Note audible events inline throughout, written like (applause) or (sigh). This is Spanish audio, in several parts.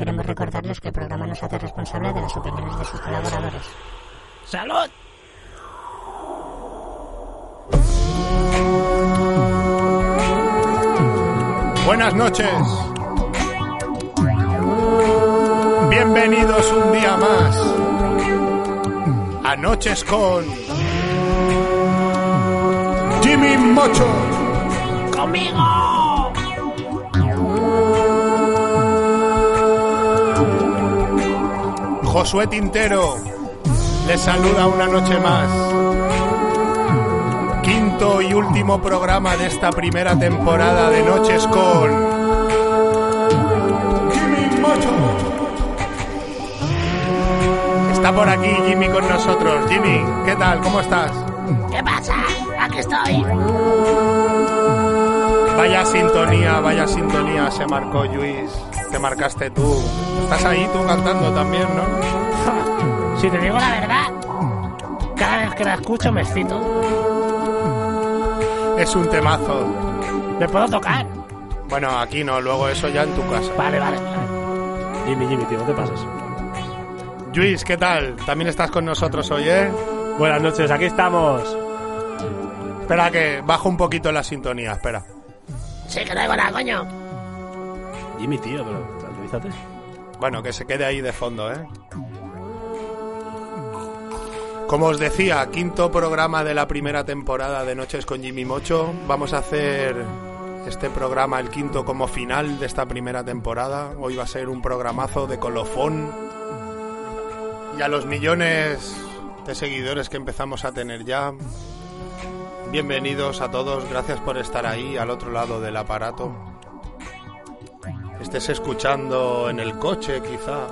Queremos recordarles que el programa no se hace responsable de las opiniones de sus colaboradores. ¡Salud! Buenas noches. Bienvenidos un día más a Noches con Jimmy Mocho. ¡Conmigo! Josué Tintero les saluda una noche más. Quinto y último programa de esta primera temporada de Noches con Jimmy Mocho. Está por aquí Jimmy con nosotros. Jimmy, ¿qué tal? ¿Cómo estás? ¿Qué pasa? Aquí estoy. Vaya sintonía, vaya sintonía se marcó Luis. Te marcaste tú. Estás ahí tú cantando también, ¿no? Si te digo la verdad, cada vez que la escucho me excito. Es un temazo. ¿Me puedo tocar? Bueno, aquí no, luego eso ya en tu casa. Vale, vale. Jimmy, Jimmy, tío, no te pases. Luis, ¿qué tal? También estás con nosotros hoy, ¿eh? Buenas noches, aquí estamos. Espera que bajo un poquito la sintonía, espera. Sí, que no oigo nada, coño. Jimmy, tío, pero tranquilízate. Bueno, que se quede ahí de fondo, ¿eh? Como os decía, quinto programa de la primera temporada de Noches con Jimmy Mocho. Vamos a hacer este programa, el quinto, como final de esta primera temporada. Hoy va a ser un programazo de colofón. Y a los millones de seguidores que empezamos a tener ya, bienvenidos a todos. Gracias por estar ahí, al otro lado del aparato. Estés escuchando en el coche, quizá,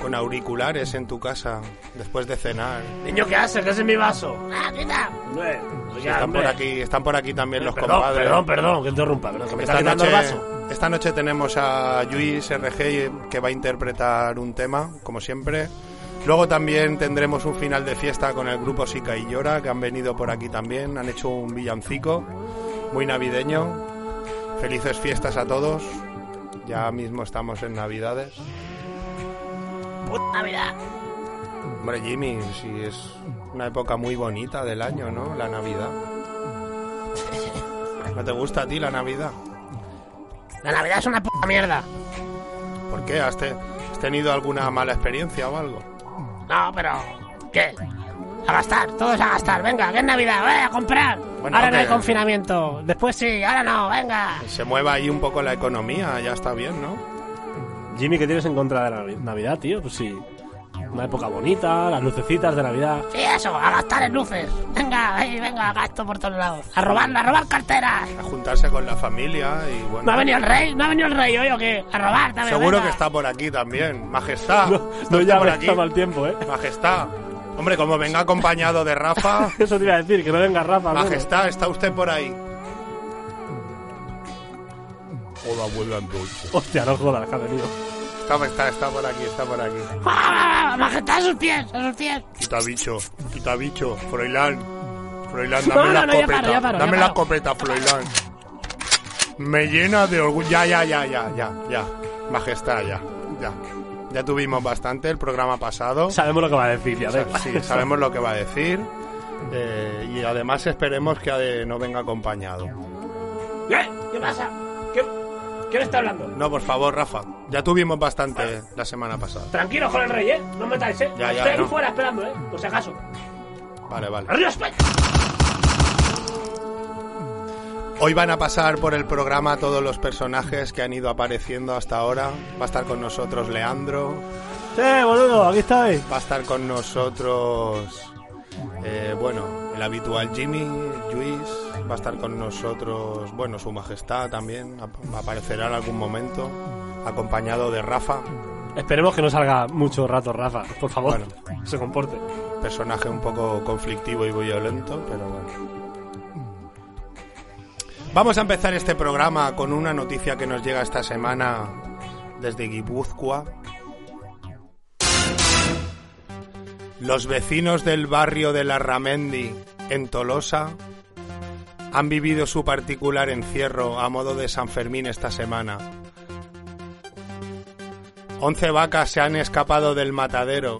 con auriculares en tu casa, después de cenar. Niño, ¿qué haces? ¿Qué es en mi vaso? Ah, quita. Pues ya, Están por aquí, están por aquí también los Perdón, compadres. perdón, perdón, que interrumpa, pero que me está Esta quitando noche, el vaso. esta noche tenemos a Luis RG que va a interpretar un tema, como siempre. Luego también tendremos un final de fiesta con el grupo Sica y Llora, que han venido por aquí también. Han hecho un villancico muy navideño. Felices fiestas a todos. Ya mismo estamos en Navidades. Puta Navidad. Hombre, Jimmy, si es una época muy bonita del año, ¿no? La Navidad. ¿No te gusta a ti la Navidad? La Navidad es una puta mierda. ¿Por qué? ¿Has, te- has tenido alguna mala experiencia o algo? No, pero... ¿Qué? A gastar, todos a gastar. Venga, que es Navidad, voy a comprar. Bueno, ahora no hay confinamiento. Después sí, ahora no, venga. Se mueva ahí un poco la economía, ya está bien, ¿no? Jimmy, ¿qué tienes en contra de la Navi- Navidad, tío? Pues sí. Una época bonita, las lucecitas de Navidad. Sí, eso, a gastar en luces. Venga, ahí, venga, gasto por todos lados. A robar, a robar carteras. A juntarse con la familia y bueno. ¿No ha venido el rey? ¿No ha venido el rey hoy o qué? A robar también. Seguro venga. que está por aquí también. Majestad. No, ¿está no ya por aquí? está mal tiempo, ¿eh? Majestad. Hombre, como venga acompañado de Rafa. (laughs) Eso te iba a decir, que no venga Rafa. Majestad, ¿está usted por ahí? Hola, buenas (laughs) noches. Hostia, no jodas, que ha venido. Está, está, está por aquí, está por aquí. ¡Ah! ¡Majestad a sus pies! ¡A sus pies! Quita bicho, quita bicho, Froilán. Froilán, No, dame no, la no, ya escopeta. paro, ya paro, dame ya la escopeta, Froilán. Me llena de orgullo. Ya, ya, ya, ya, ya, ya. Majestad, ya, ya. Ya tuvimos bastante el programa pasado. Sabemos lo que va a decir, ya ves. Sí, sabemos lo que va a decir. Eh, y además esperemos que eh, no venga acompañado. ¿Qué? ¿Qué pasa? ¿Qué? ¿Quién está hablando? No, por favor, Rafa. Ya tuvimos bastante la semana pasada. Tranquilos con el rey, ¿eh? No os metáis, ¿eh? Ya, ya, Estoy aquí no. fuera esperando, ¿eh? Por si acaso. Vale, vale. ¡Arriba España! Hoy van a pasar por el programa todos los personajes que han ido apareciendo hasta ahora. Va a estar con nosotros Leandro, Sí, boludo, aquí estáis. va a estar con nosotros, eh, bueno, el habitual Jimmy, Luis, va a estar con nosotros, bueno, su majestad también, ap- aparecerá en algún momento. acompañado de Rafa, Esperemos que no salga mucho rato Rafa, por favor. Bueno. (laughs) Se comporte. personaje un poco conflictivo y violento, pero bueno. Vamos a empezar este programa con una noticia que nos llega esta semana desde Guipúzcoa. Los vecinos del barrio de la Ramendi, en Tolosa, han vivido su particular encierro a modo de San Fermín esta semana. Once vacas se han escapado del matadero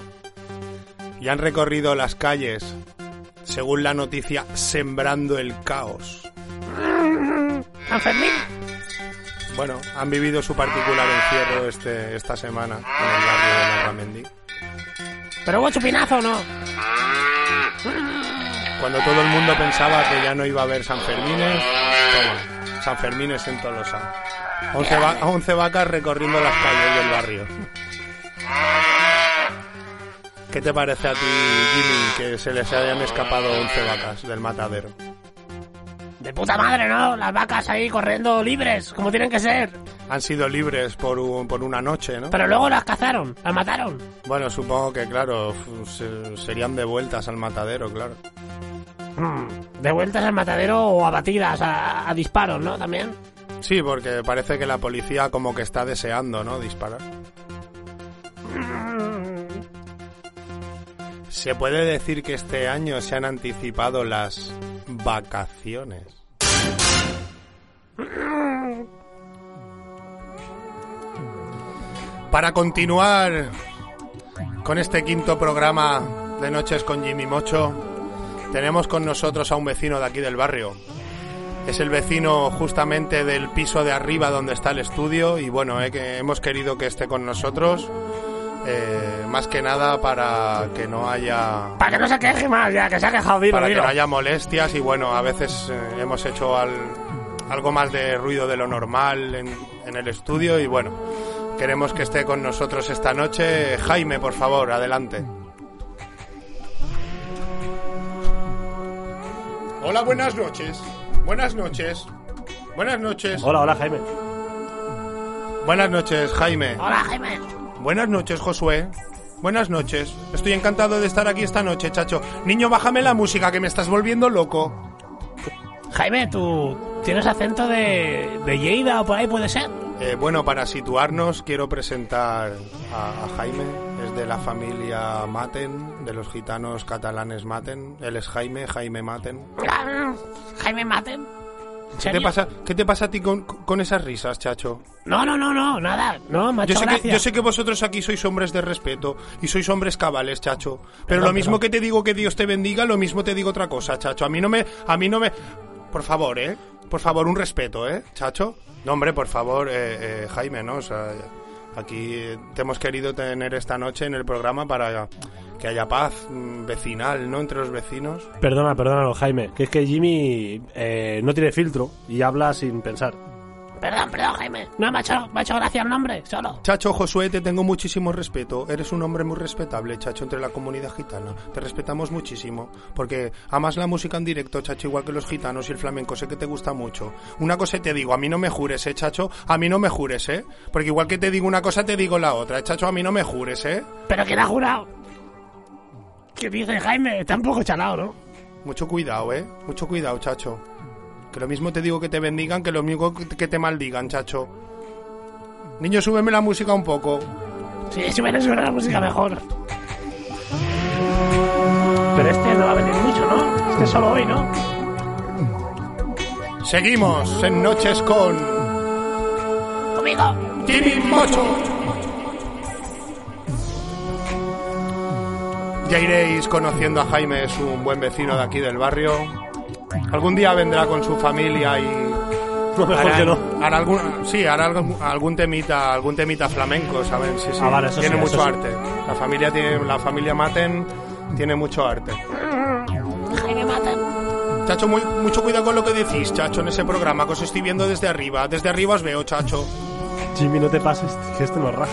y han recorrido las calles, según la noticia, sembrando el caos. San Fermín. Bueno, han vivido su particular encierro este, esta semana en el barrio de la Ramendi. Pero hubo chupinazo, ¿o ¿no? Cuando todo el mundo pensaba que ya no iba a haber San Fermines, toma, San Fermines en Tolosa. 11, va- 11 vacas recorriendo las calles del barrio. ¿Qué te parece a ti, Jimmy, que se les hayan escapado 11 vacas del matadero? De puta madre, ¿no? Las vacas ahí corriendo libres, como tienen que ser. Han sido libres por, un- por una noche, ¿no? Pero luego las cazaron, las mataron. Bueno, supongo que, claro, se- serían devueltas al matadero, claro. Mm, De vueltas al matadero o abatidas a, a disparos, ¿no? También. Sí, porque parece que la policía como que está deseando, ¿no? Disparar. Se puede decir que este año se han anticipado las vacaciones. Para continuar con este quinto programa de Noches con Jimmy Mocho, tenemos con nosotros a un vecino de aquí del barrio. Es el vecino justamente del piso de arriba donde está el estudio y bueno, eh, que hemos querido que esté con nosotros. eh, más que nada para que no haya Para que no se queje más, ya, que se ha quejado, dilo, para que no haya molestias y bueno, a veces eh, hemos hecho al- algo más de ruido de lo normal en, en el estudio y bueno, queremos que esté con nosotros esta noche. Jaime, por favor, adelante. Hola, buenas noches. Buenas noches. Buenas noches. Hola, hola, Jaime. Buenas noches, Jaime. Hola, Jaime. Buenas noches, Josué. Buenas noches. Estoy encantado de estar aquí esta noche, chacho. Niño, bájame la música que me estás volviendo loco. Jaime, tú tienes acento de, de Lleida o por ahí puede ser. Eh, bueno, para situarnos, quiero presentar a, a Jaime. Es de la familia Maten, de los gitanos catalanes Maten. Él es Jaime, Jaime Maten. Jaime Maten. ¿En ¿Qué te pasa, qué te pasa a ti con, con esas risas, chacho? No, no, no, no, nada. No, ha Yo sé, que, yo sé que vosotros aquí sois hombres de respeto y sois hombres cabales, chacho. Pero Perdón, lo mismo que te digo que Dios te bendiga, lo mismo te digo otra cosa, chacho. A mí no me, a mí no me, por favor, eh, por favor un respeto, eh, chacho. No hombre, por favor, eh, eh, Jaime, no, o sea, aquí te hemos querido tener esta noche en el programa para que haya paz vecinal, ¿no? Entre los vecinos. Perdona, perdónalo, Jaime. Que es que Jimmy eh, no tiene filtro y habla sin pensar. Perdón, perdón, Jaime. No, me ha hecho, me ha hecho gracia el nombre, solo. Chacho Josué, te tengo muchísimo respeto. Eres un hombre muy respetable, Chacho, entre la comunidad gitana. Te respetamos muchísimo. Porque amas la música en directo, Chacho, igual que los gitanos y el flamenco. Sé que te gusta mucho. Una cosa te digo, a mí no me jures, ¿eh, Chacho? A mí no me jures, ¿eh? Porque igual que te digo una cosa, te digo la otra. ¿eh, Chacho, a mí no me jures, ¿eh? ¿Pero quién ha jurado? ¿Qué dice Jaime? Está un poco chalado, ¿no? Mucho cuidado, ¿eh? Mucho cuidado, Chacho. Que lo mismo te digo que te bendigan que lo mismo que te maldigan, Chacho. Niño, súbeme la música un poco. Sí, si me suena la música mejor. Pero este no va a venir mucho, ¿no? Este solo hoy, ¿no? Seguimos en Noches con... Conmigo. Jimmy Mocho. Ya iréis conociendo a Jaime, es un buen vecino de aquí del barrio. Algún día vendrá con su familia y No, mejor que no. hará algún, sí, hará algún, algún temita, algún temita flamenco, ¿saben? Sí, sí. Ah, vale, tiene sí, mucho arte. La familia tiene, la familia Maten tiene mucho arte. Chacho, muy, mucho cuidado con lo que decís, chacho, en ese programa que os estoy viendo desde arriba. Desde arriba os veo, chacho. Jimmy, no te pases, que este nos raja.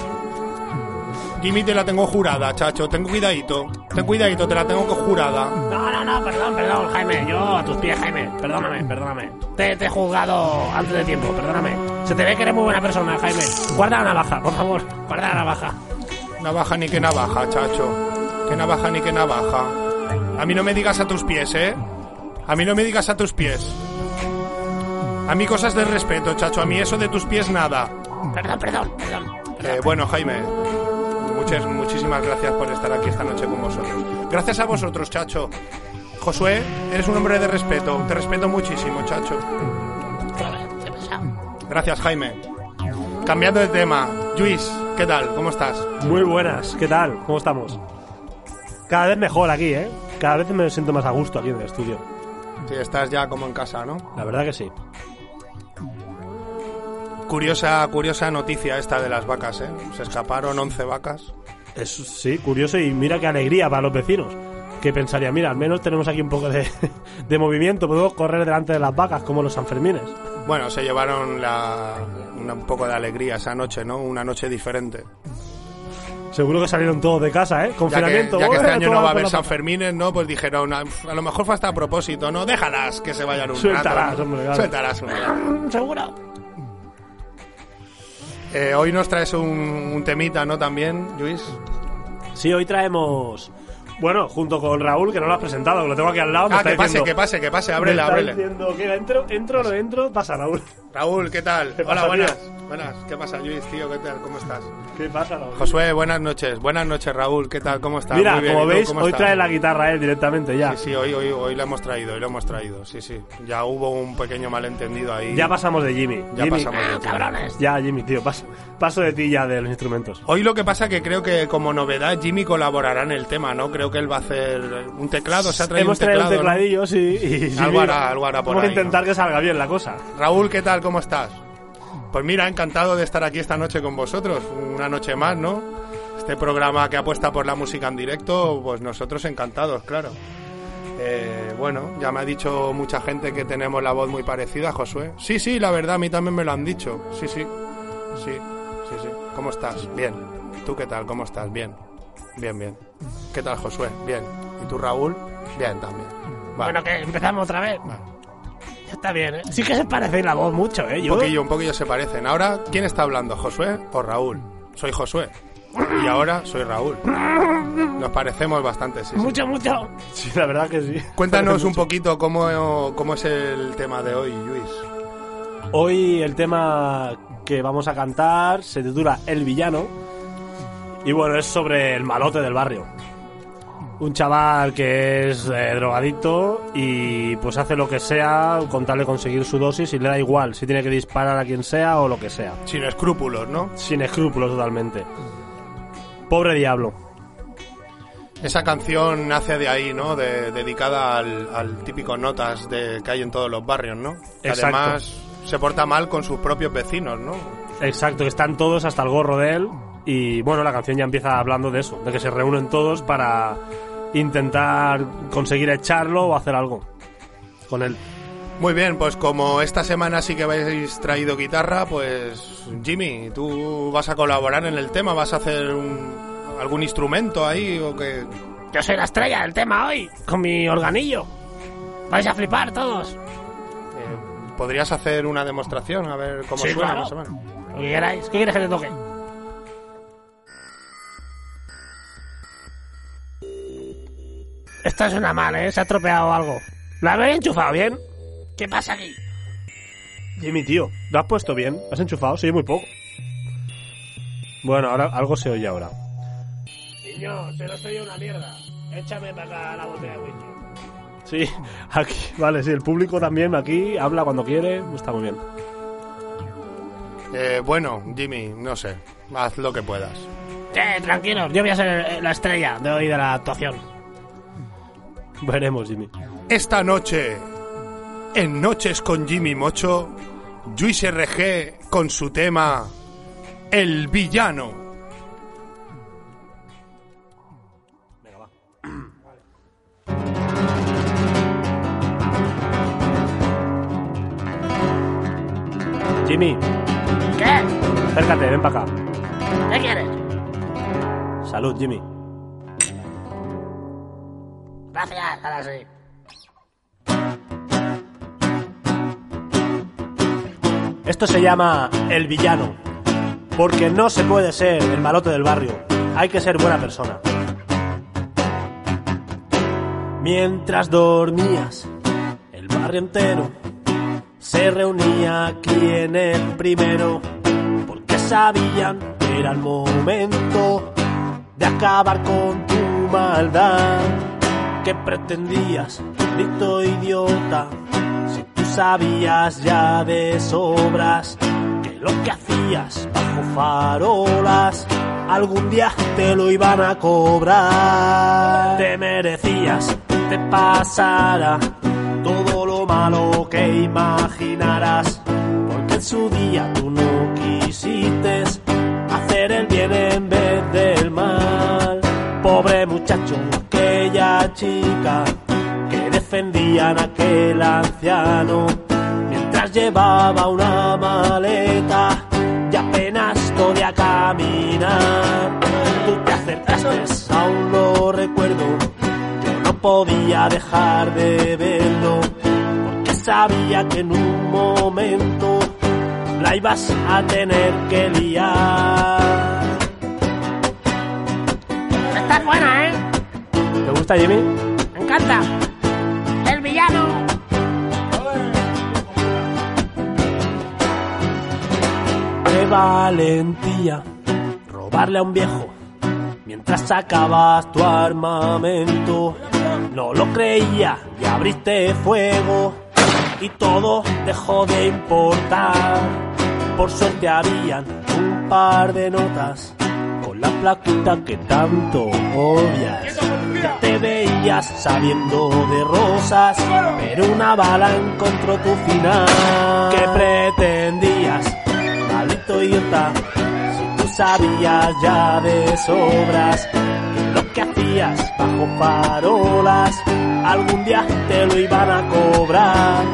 Jimmy te la tengo jurada, chacho. Ten cuidadito. Ten cuidadito, te la tengo jurada. No, no, no, perdón, perdón, Jaime. Yo a tus pies, Jaime. Perdóname, perdóname. Te, te he juzgado antes de tiempo, perdóname. Se te ve que eres muy buena persona, Jaime. Guarda la navaja, por favor. Guarda la navaja. Navaja ni que navaja, chacho. Que navaja ni que navaja. A mí no me digas a tus pies, ¿eh? A mí no me digas a tus pies. A mí cosas de respeto, chacho. A mí eso de tus pies nada. Perdón, perdón, perdón. Eh, bueno, Jaime, muchas, muchísimas gracias por estar aquí esta noche con vosotros. Gracias a vosotros, chacho. Josué, eres un hombre de respeto. Te respeto muchísimo, chacho. Gracias, Jaime. Cambiando de tema, Luis, ¿qué tal? ¿Cómo estás? Muy buenas, ¿qué tal? ¿Cómo estamos? Cada vez mejor aquí, ¿eh? Cada vez me siento más a gusto aquí en el estudio. Sí, estás ya como en casa, ¿no? La verdad que sí. Curiosa, curiosa noticia esta de las vacas, ¿eh? Se escaparon 11 vacas. Es, sí, curioso y mira qué alegría para los vecinos. Que pensaría, mira, al menos tenemos aquí un poco de, (laughs) de movimiento, podemos correr delante de las vacas como los Sanfermines. Bueno, se llevaron la, una- un poco de alegría esa noche, ¿no? Una noche diferente. Seguro que salieron todos de casa, ¿eh? Ya que, Confinamiento. ya que este año no va a haber San Fermines, ¿no? Pues dijeron, a, a lo mejor fue hasta a propósito, ¿no? Déjalas que se vayan un Suéltalas, rato. hombre, claro. Suéltalas. (laughs) Seguro. Eh, hoy nos traes un, un temita, ¿no? También, Luis. Sí, hoy traemos. Bueno, junto con Raúl, que no lo has presentado, que lo tengo aquí al lado. me Ah, que pase, diciendo- que pase, que pase. Ábrele, ábrele. diciendo que entro, entro, no entro, pasa Raúl. Raúl, ¿qué tal? ¿Qué Hola, pasa, buenas. tío? Buenas. ¿Qué pasa, Luis, tío? ¿Qué tal? ¿Cómo estás? ¿Qué pasa, Raúl? Josué, buenas noches. Buenas noches, Raúl. ¿Qué tal? ¿Cómo estás? Mira, Muy bien. como ¿Y tú veis, hoy trae la guitarra él directamente ya. Sí, sí, hoy, hoy, hoy lo hemos traído, hoy lo hemos traído. Sí, sí. Ya hubo un pequeño malentendido ahí. Ya pasamos de Jimmy. Ya Jimmy- pasamos de ti. Cabrones. Ya, Jimmy, tío, paso, paso de ti ya de los instrumentos. Hoy lo que pasa que creo que como novedad Jimmy colaborará en el tema, ¿no? Creo que él va a hacer un teclado, se ha traído Hemos un traído teclado. un ¿no? tecladillo, sí. Y Jimmy- Algo hará, algo hará por Vamos a intentar que salga bien la cosa. Raúl, ¿qué tal? ¿Cómo estás? Pues mira, encantado de estar aquí esta noche con vosotros. Una noche más, ¿no? Este programa que apuesta por la música en directo, pues nosotros encantados, claro. Eh, bueno, ya me ha dicho mucha gente que tenemos la voz muy parecida, Josué. Sí, sí, la verdad, a mí también me lo han dicho. Sí, sí, sí, sí, sí. ¿Cómo estás? Bien. ¿Tú qué tal? ¿Cómo estás? Bien. Bien, bien. ¿Qué tal, Josué? Bien. ¿Y tú, Raúl? Bien, también. Vale. Bueno, que empezamos otra vez. Vale. Está bien, ¿eh? Sí que se parece la voz mucho, ¿eh? Un Yo... poquillo, un poquillo se parecen. Ahora, ¿quién está hablando? ¿Josué o Raúl? Soy Josué. Y ahora soy Raúl. Nos parecemos bastante, sí. sí. Mucho, mucho. Sí, la verdad que sí. Cuéntanos un poquito cómo, cómo es el tema de hoy, Luis. Hoy el tema que vamos a cantar se titula El villano. Y bueno, es sobre el malote del barrio. Un chaval que es eh, drogadicto y pues hace lo que sea con tal de conseguir su dosis y le da igual si tiene que disparar a quien sea o lo que sea. Sin escrúpulos, ¿no? Sin escrúpulos totalmente. Pobre diablo. Esa canción nace de ahí, ¿no? De- dedicada al, al típico notas de, que hay en todos los barrios, ¿no? Que Exacto. además se porta mal con sus propios vecinos, ¿no? Exacto, que están todos hasta el gorro de él. Y bueno, la canción ya empieza hablando de eso, de que se reúnen todos para intentar conseguir echarlo o hacer algo con él. Muy bien, pues como esta semana sí que habéis traído guitarra, pues Jimmy, tú vas a colaborar en el tema, vas a hacer un- algún instrumento ahí o que... Yo soy la estrella del tema hoy, con mi organillo. Vais a flipar todos. eh, ¿Podrías hacer una demostración? A ver cómo Sí, suena claro. Lo que queráis. ¿Qué quieres que te toque? Esto suena mal, ¿eh? Se ha tropeado algo. ¿Lo habéis enchufado bien? ¿Qué pasa aquí? Jimmy, tío, ¿lo has puesto bien? ¿Has enchufado? Sí, muy poco. Bueno, ahora algo se oye ahora. Niño, se lo soy una mierda. Échame para acá la botella de whisky. Sí, (laughs) aquí, vale, sí, el público también aquí habla cuando quiere, está muy bien. Eh, bueno, Jimmy, no sé, haz lo que puedas. Eh, tranquilos, yo voy a ser la estrella de hoy de la actuación. Veremos, Jimmy. Esta noche, en Noches con Jimmy Mocho, Luis RG con su tema El Villano. Jimmy, ¿Qué? acércate, ven para acá. ¿Qué quieres? Salud, Jimmy. Gracias, ahora sí. Esto se llama El Villano. Porque no se puede ser el malote del barrio. Hay que ser buena persona. Mientras dormías, el barrio entero se reunía aquí en el primero. Porque sabían que era el momento de acabar con tu maldad. ¿Qué pretendías, maldito idiota? Si tú sabías ya de sobras que lo que hacías bajo farolas algún día te lo iban a cobrar. Te merecías que te pasara todo lo malo que imaginaras, porque en su día tú no quisiste hacer el bien en vez del mal. Pobre muchacho, chica que defendían a aquel anciano mientras llevaba una maleta y apenas podía caminar. Tú te acercaste, aún lo recuerdo. Yo no podía dejar de verlo porque sabía que en un momento la ibas a tener que liar. Estás buena, ¿eh? ¿Te gusta, Jimmy? Me encanta. El villano. Qué valentía robarle a un viejo mientras sacabas tu armamento. No lo creía y abriste fuego y todo dejó de importar. Por suerte habían un par de notas con la plaquita que tanto odias. Ya te veías sabiendo de rosas, pero una bala encontró tu final. ¿Qué pretendías? maldito idiota, si tú sabías ya de sobras que lo que hacías bajo farolas algún día te lo iban a cobrar.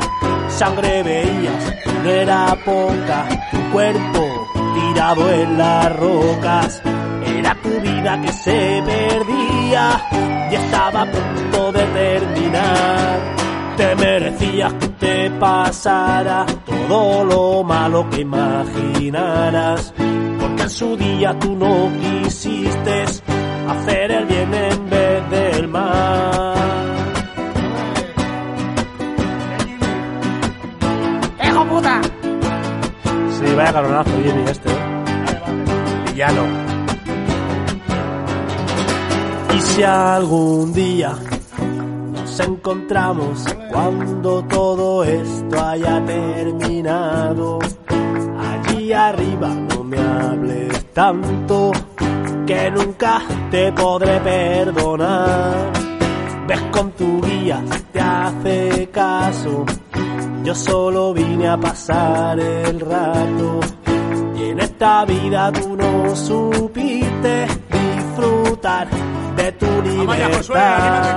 Sangre veías, no era poca, tu cuerpo tirado en las rocas. Era tu vida que se perdía estaba a punto de terminar. Te merecías que te pasara todo lo malo que imaginaras, porque en su día tú no quisiste hacer el bien en vez del mal. ¡Hijo puta! Sí, vaya caronazo, Jimmy, este. ¿eh? Villano. Si algún día nos encontramos cuando todo esto haya terminado, allí arriba no me hables tanto que nunca te podré perdonar. Ves con tu guía, te hace caso. Yo solo vine a pasar el rato. Y en esta vida tú no supiste disfrutar de tu libertad.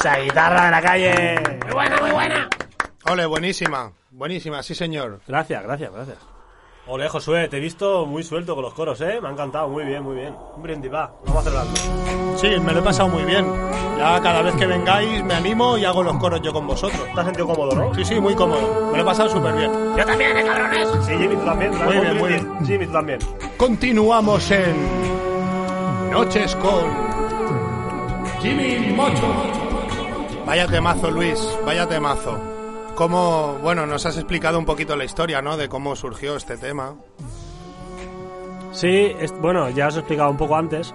Esa guitarra de la calle. Muy buena, muy buena. Ole, buenísima, buenísima, sí señor. Gracias, gracias, gracias. Ole, Josué, te he visto muy suelto con los coros, ¿eh? Me ha encantado, muy bien, muy bien. Un brindis, va, vamos a hacerlo. Sí, me lo he pasado muy bien. Ya cada vez que vengáis me animo y hago los coros yo con vosotros. ¿Te has sentido cómodo, no? Sí, sí, muy cómodo. Me lo he pasado súper bien. Yo también, ¿eh, cabrones? Sí, Jimmy, tú también. Muy bien, muy bien. Jimmy, tú también. Continuamos en Noches con Jimmy Mocho. Vaya temazo, Luis, vaya temazo. Cómo, bueno, nos has explicado un poquito la historia, ¿no? De cómo surgió este tema. Sí, es- bueno, ya os he explicado un poco antes.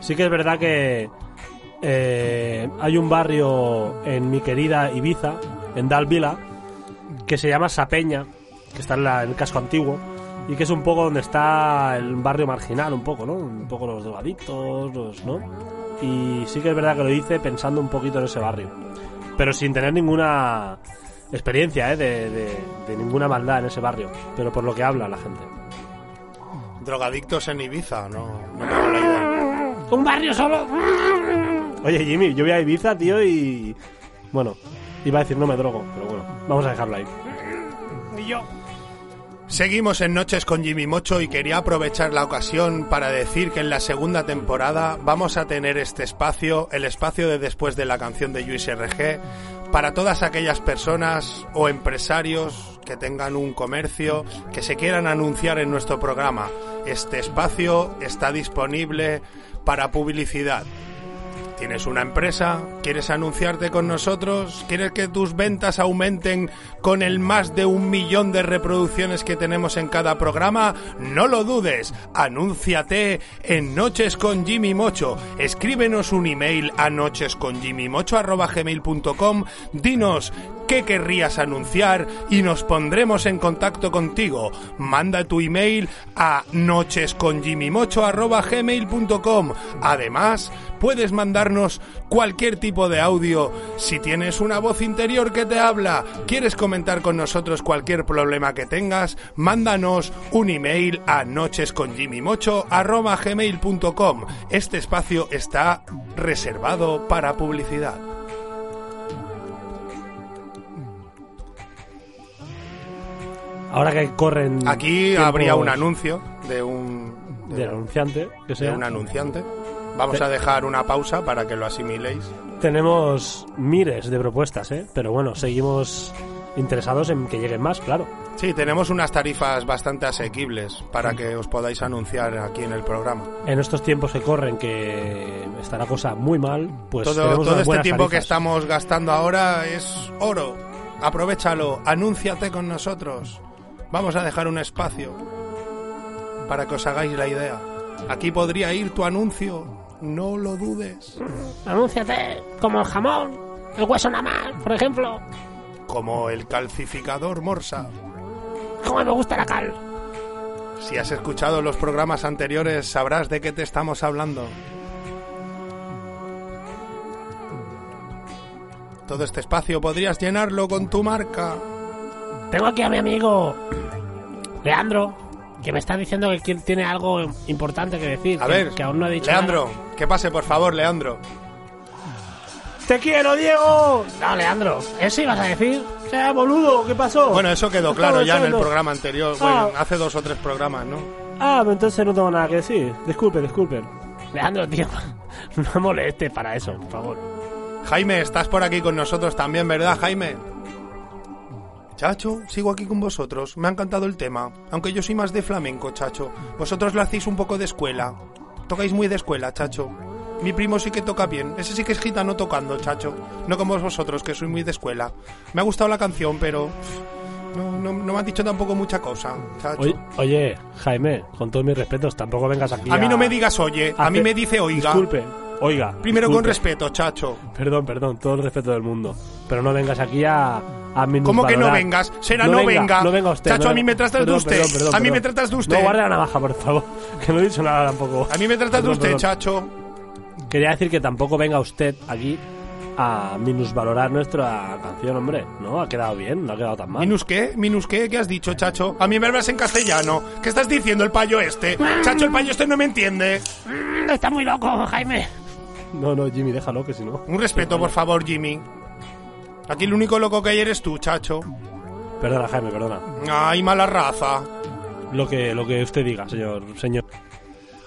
Sí que es verdad que eh, hay un barrio en mi querida Ibiza, en Dalvila, que se llama Sapeña, que está en, la- el casco antiguo, y que es un poco donde está el barrio marginal, un poco, ¿no? Un poco los drogadictos, los, ¿no? Y sí que es verdad que lo hice pensando un poquito en ese barrio, pero sin tener ninguna experiencia, ¿eh? De, de- de ninguna maldad en ese barrio, pero por lo que habla la gente. Drogadictos en Ibiza, no, no me hago la idea. Un barrio solo. Oye, Jimmy, yo voy a Ibiza, tío, y... Bueno, iba a decir no me drogo, pero bueno, vamos a dejarlo ahí. Y yo. Seguimos en Noches con Jimmy Mocho y quería aprovechar la ocasión para decir que en la segunda temporada vamos a tener este espacio, el espacio de después de la canción de Luis RG, para todas aquellas personas o empresarios que tengan un comercio que se quieran anunciar en nuestro programa. Este espacio está disponible para publicidad. ¿Tienes una empresa? ¿Quieres anunciarte con nosotros? ¿Quieres que tus ventas aumenten con el más de un millón de reproducciones que tenemos en cada programa? No lo dudes. Anúnciate en Noches con Jimmy Mocho. Escríbenos un email a nochesconjimmymocho.com. Dinos qué querrías anunciar y nos pondremos en contacto contigo. Manda tu email a nochesconjimmymocho.com. Además, puedes mandarnos cualquier tipo de audio. Si tienes una voz interior que te habla, quieres comentar con nosotros cualquier problema que tengas, mándanos un email a nochesconjimmymocho.com. Este espacio está reservado para publicidad. Ahora que corren... Aquí tiempos habría un anuncio de un, Del anunciante, que de sea... un anunciante. Vamos a dejar una pausa para que lo asimiléis. Tenemos miles de propuestas, ¿eh? Pero bueno, seguimos interesados en que lleguen más, claro. Sí, tenemos unas tarifas bastante asequibles para que os podáis anunciar aquí en el programa. En estos tiempos que corren, que está la cosa muy mal, pues todo este tiempo que estamos gastando ahora es oro. Aprovechalo, anúnciate con nosotros. Vamos a dejar un espacio para que os hagáis la idea. Aquí podría ir tu anuncio, no lo dudes. Anúnciate como el jamón, el hueso nada más, por ejemplo. Como el calcificador Morsa. Como me gusta la cal. Si has escuchado los programas anteriores sabrás de qué te estamos hablando. Todo este espacio podrías llenarlo con tu marca. Tengo aquí a mi amigo Leandro, que me está diciendo que tiene algo importante que decir. A que, ver, que aún no ha dicho Leandro, nada. que pase por favor, Leandro. ¡Te quiero, Diego! No, Leandro, ¿eso ibas a decir? ¡Eh, boludo! ¿Qué pasó? Bueno, eso quedó claro ya en el programa anterior, Ah. bueno, hace dos o tres programas, ¿no? Ah, entonces no tengo nada que decir. Disculpe, disculpe. Leandro, tío, (laughs) no moleste para eso, por favor. Jaime, estás por aquí con nosotros también, ¿verdad, Jaime? Chacho, sigo aquí con vosotros. Me ha encantado el tema. Aunque yo soy más de flamenco, chacho. Vosotros lo hacéis un poco de escuela. Tocáis muy de escuela, chacho. Mi primo sí que toca bien. Ese sí que es gitano tocando, chacho. No como vosotros, que sois muy de escuela. Me ha gustado la canción, pero... No, no, no me han dicho tampoco mucha cosa, chacho. Oye, oye, Jaime, con todos mis respetos, tampoco vengas aquí a mí no me digas oye, a mí me dice oiga. Disculpe, oiga. Primero con respeto, chacho. Perdón, perdón, todo el respeto del mundo. Pero no vengas aquí a, a ¿Cómo que no minusvalorar. venga? Será no venga. No venga usted. Chacho, no a mí me tratas de usted. perdón, perdón, A mí me tratas de usted. No guarde la navaja, por favor. (laughs) Que no he dicho nada tampoco. A mí me tratas de usted, perdón. chacho. Quería decir que tampoco venga usted aquí a minusvalorar nuestra canción, hombre. No, ha quedado bien, no ha quedado tan mal. ¿Minus qué? ¿Minus qué? ¿Qué has dicho, chacho? A mí me hablas en castellano. ¿Qué estás diciendo el payo este? Chacho, el payo este no me entiende. Está muy loco, Jaime. No, no, Jimmy, déjalo, que si no. Un respeto, por favor, Jimmy. Aquí el único loco que hay eres tú, chacho. Perdona, Jaime, perdona. Ay, mala raza. Lo que, lo que usted diga, señor. señor.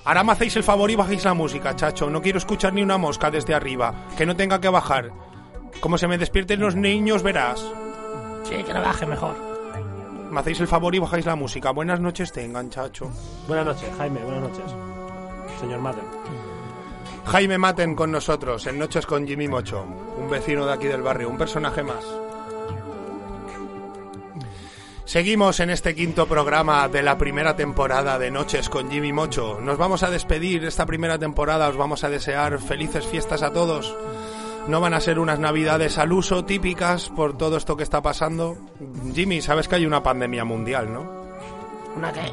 Ahora me hacéis el favor y bajáis la música, chacho. No quiero escuchar ni una mosca desde arriba. Que no tenga que bajar. Como se me despierten los niños, verás. Sí, que no baje mejor. Me hacéis el favor y bajáis la música. Buenas noches tengan, chacho. Buenas noches, Jaime, buenas noches. Señor Maten. Jaime Maten con nosotros en Noches con Jimmy Mocho, un vecino de aquí del barrio, un personaje más. Seguimos en este quinto programa de la primera temporada de Noches con Jimmy Mocho. Nos vamos a despedir esta primera temporada, os vamos a desear felices fiestas a todos. No van a ser unas navidades al uso típicas por todo esto que está pasando. Jimmy, sabes que hay una pandemia mundial, ¿no? ¿Una qué?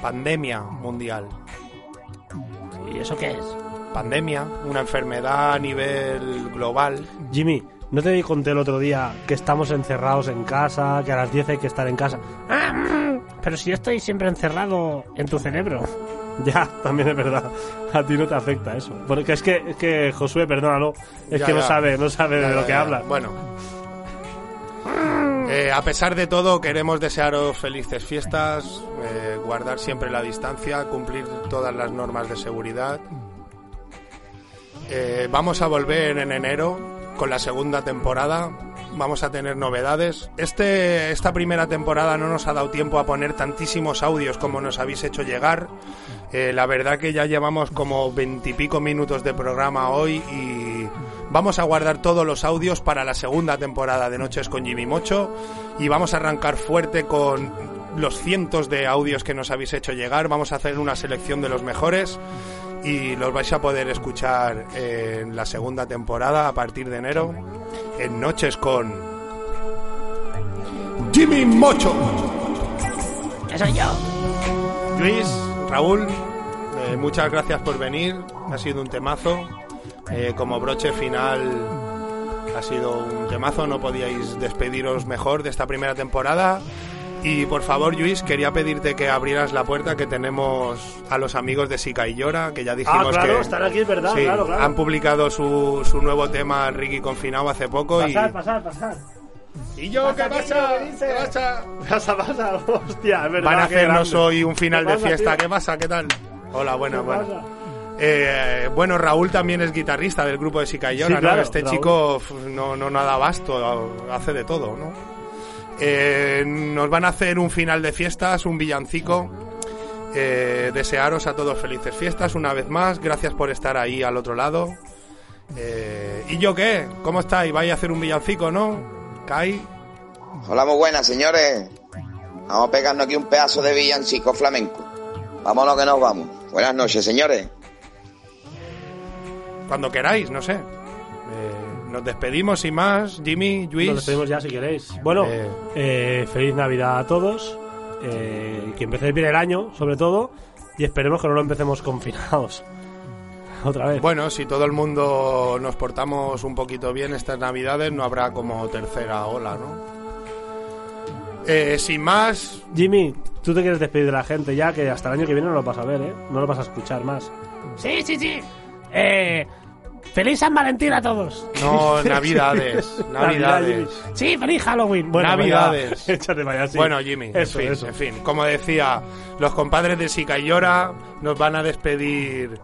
Pandemia mundial. ¿Y eso qué es? Pandemia, una enfermedad a nivel global. Jimmy, ¿No te conté el otro día que estamos encerrados en casa, que a las 10 hay que estar en casa? Ah, pero si yo estoy siempre encerrado en tu cerebro. (laughs) Ya, también es verdad. A ti no te afecta eso. Porque es que, es que Josué, perdónalo, es Ya, que no sabe, no sabe Ya, de lo que ya. habla. Bueno. Eh, a pesar de todo, queremos desearos felices fiestas, eh, guardar siempre la distancia, cumplir todas las normas de seguridad. Eh, vamos a volver en enero con la segunda temporada. Vamos a tener novedades. Este, esta primera temporada no nos ha dado tiempo a poner tantísimos audios como nos habéis hecho llegar. Eh, la verdad que ya llevamos como veintipico minutos de programa hoy y vamos a guardar todos los audios para la segunda temporada de Noches con Jimmy Mocho y vamos a arrancar fuerte con los cientos de audios que nos habéis hecho llegar. Vamos a hacer una selección de los mejores y los vais a poder escuchar en la segunda temporada a partir de enero en Noches con Jimmy Mocho. ¡Que soy yo! Luis, Raúl, eh, muchas gracias por venir. Ha sido un temazo. Eh, como broche final ha sido un temazo. No podíais despediros mejor de esta primera temporada. Y por favor, Luis, quería pedirte que abrieras la puerta que tenemos a los amigos de Sica y Llora, que ya dijimos Ah, claro, que están aquí, es verdad, sí, claro, claro. han publicado su, su nuevo tema Ricky Confinado hace poco. Pasar, y, pasar, pasar. ¿Y yo qué pasa? ¿Qué pasa? Pasa, pasa, hostia, es verdad. Van a hacernos hoy un final ¿Qué de pasa, fiesta. tío? ¿Qué pasa? ¿Qué tal? Hola, buena, ¿Qué buena. pasa? Eh, bueno, Raúl también es guitarrista del grupo de Sica y Llora, Sí, claro, ¿no? Este Raúl. chico f, no, no nada basto, hace de todo, ¿no? Eh, nos van a hacer un final de fiestas, un villancico. Eh, desearos a todos felices fiestas una vez más. Gracias por estar ahí al otro lado. Eh, ¿Y yo qué? ¿Cómo estáis? ¿Vais a hacer un villancico, no? ¿Kai? Hola, muy buenas, señores. Vamos a pegarnos aquí un pedazo de villancico flamenco. Vámonos que nos vamos. Buenas noches, señores. Cuando queráis, no sé. Eh, nos despedimos sin más. Jimmy, Nos Luis. despedimos ya si queréis. Bueno, Eh. eh, feliz Navidad a todos. Eh, que empecéis bien el año, sobre todo. Y esperemos que no lo empecemos confinados. (laughs) Otra vez. Bueno, si todo el mundo nos portamos un poquito bien estas navidades, no habrá como tercera ola, ¿no? Eh, sin más, Jimmy, tú te quieres despedir de la gente ya, que hasta el año que viene no lo vas a ver, ¿eh? No lo vas a escuchar más. Sí, sí, sí. Eh, ¡Feliz San Valentín a todos! no, (laughs) navidades, Navidad, navidades. Sí, feliz Halloween. Bueno, Navidades. (laughs) échate para allá, sí. Bueno, Jimmy, Eso, en fin, eso. en fin, como decía, los compadres de Sica y Llora nos van a despedir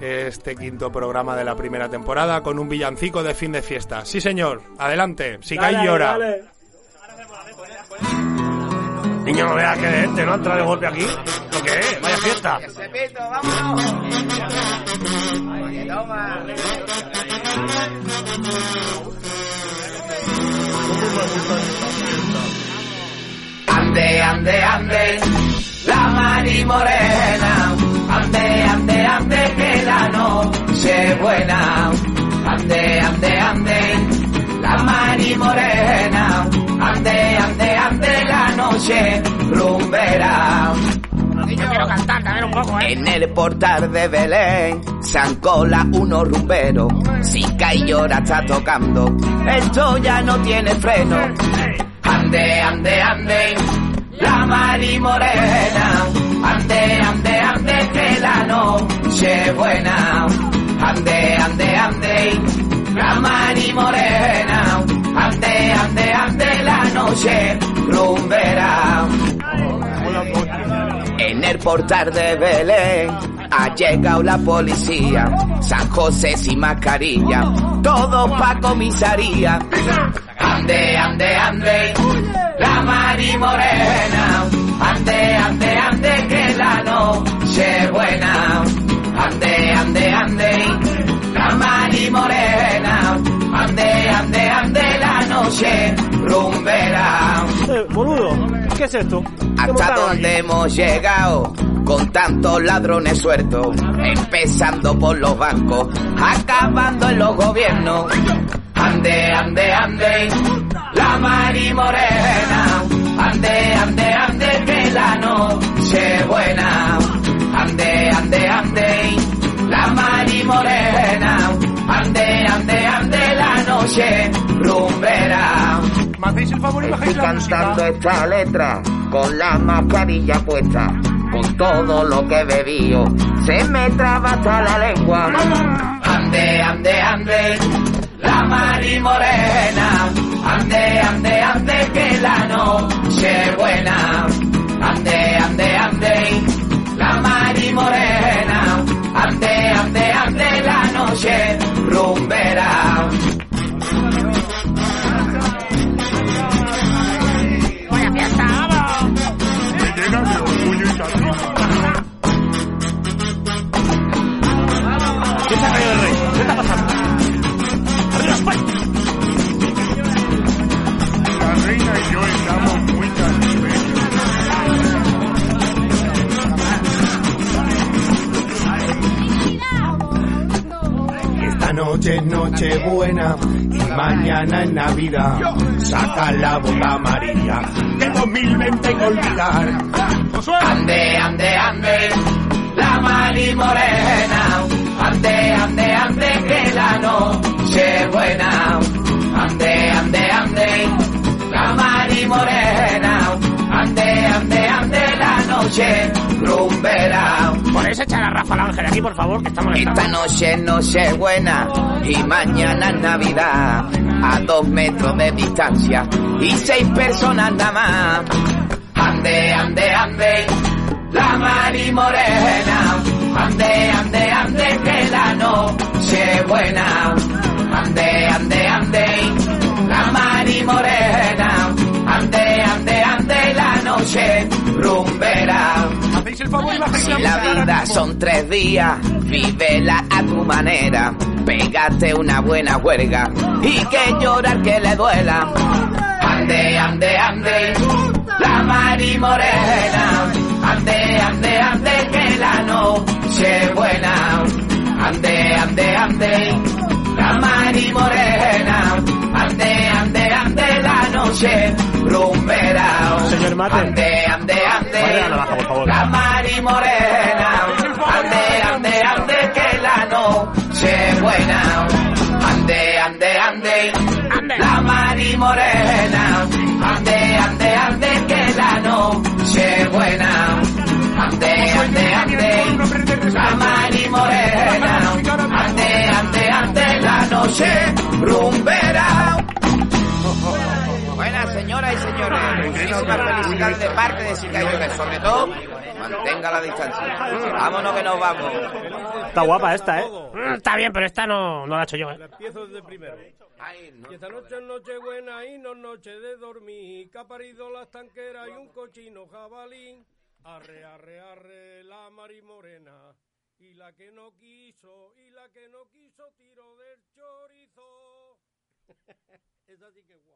este quinto programa de la primera temporada con un villancico de fin de fiesta. Sí, señor, adelante, Sica y Llora. dale. Niño, no veas que de gente no entra de golpe aquí. ¿Lo que es? Vaya fiesta. Ande, ande, ande, la mari morena. Ande, ande, ande, que la noche buena. Ande, ande, ande, la mari morena. Ande, ande, noche rumbera. Yo quiero cantar también un poco, ¿eh? En el portal de Belén se han cola unos rumberos. Sica y llora está tocando. Esto ya no tiene freno. Ande, ande, ande, la mari morena. Ande, ande, ande, que la noche buena. Ande, ande, ande, la mari morena. Noche rumbera. En el portal de Belén ha llegado la policía, San José sin mascarilla, todo pa' comisaría. Ande, ande, ande, la Mari Morena. Ande, ande, ande, que la noche buena. Noche rumbera. Eh, boludo, ¿qué es esto? ¿Qué Hasta donde aquí? hemos llegado con tantos ladrones sueltos, empezando por los bancos, acabando en los gobiernos. Ande, ande, ande, la Mari Morena. Ande, ande, ande, que la noche buena. Ande, ande, ande, la Mari Morena. Ande, ande, ande, la noche ¿Hacéis el favor y Estoy música? cantando esta letra con la mascarilla puesta, con todo lo que he bebido, se me traba hasta la lengua. Ande, ande, ande, la Mari Morena, ande, ande, ande, que la noche buena. Ande, ande, ande, la Mari Morena, ande, ande, ande, la noche rumbera. Noche es noche buena y mañana es Navidad. Saca la boca amarilla que 2020 hay que olvidar. Ande, ande, ande, la Mari Morena. Ande, ande, ande, que la noche buena. Ande, noche rumbera. ¿Podéis echar a Rafa Ángel aquí, por favor, que estamos Esta noche es noche buena y mañana es Navidad. A dos metros de distancia y seis personas nada más. Ande, ande, ande, la Mari Morena. Ande, ande, ande, que la noche es buena. Ande, ande, ande, la Mari Morena. Ande, ande, ande, la noche rumbera. ¿Hacéis el favor y bajáis Si la vida son tres días, vívela a tu manera. Pégate una buena huelga y que llorar que le duela. Ande, ande, ande, la Mari Morena. Ande, ande, ande, que la noche es buena. Ande, ande, ande, la Mari Morena. Ande, ande, ande, la noche rumbera. Señor Mate. Ande, ande, ande. La navaja, por favor. La Mari Morena. Ande, ande, ande, que la noche es buena. Ande, ande, ande. La Mari Morena. Ande, ande, ande, que la noche es buena. Ande, ande, ande. La Mari Morena. Ande, ande, ande, la noche rumbera. Señores, muchísimas felicidades de parte de Sica y Joker. Sobre todo, mantenga la distancia. Vámonos que nos vamos. Está guapa esta, ¿eh? Mm, Está bien, pero esta no, no la he hecho yo, ¿eh? Empiezo desde primero. Ay, no. Y esta noche es noche buena y no es noche de dormir. Que ha parido las tanqueras y un cochino jabalí. Arre, arre, arre, la Mari Morena. Y la que no quiso, y la que no quiso, tiro del chorizo. (laughs) Esa sí que es guapa.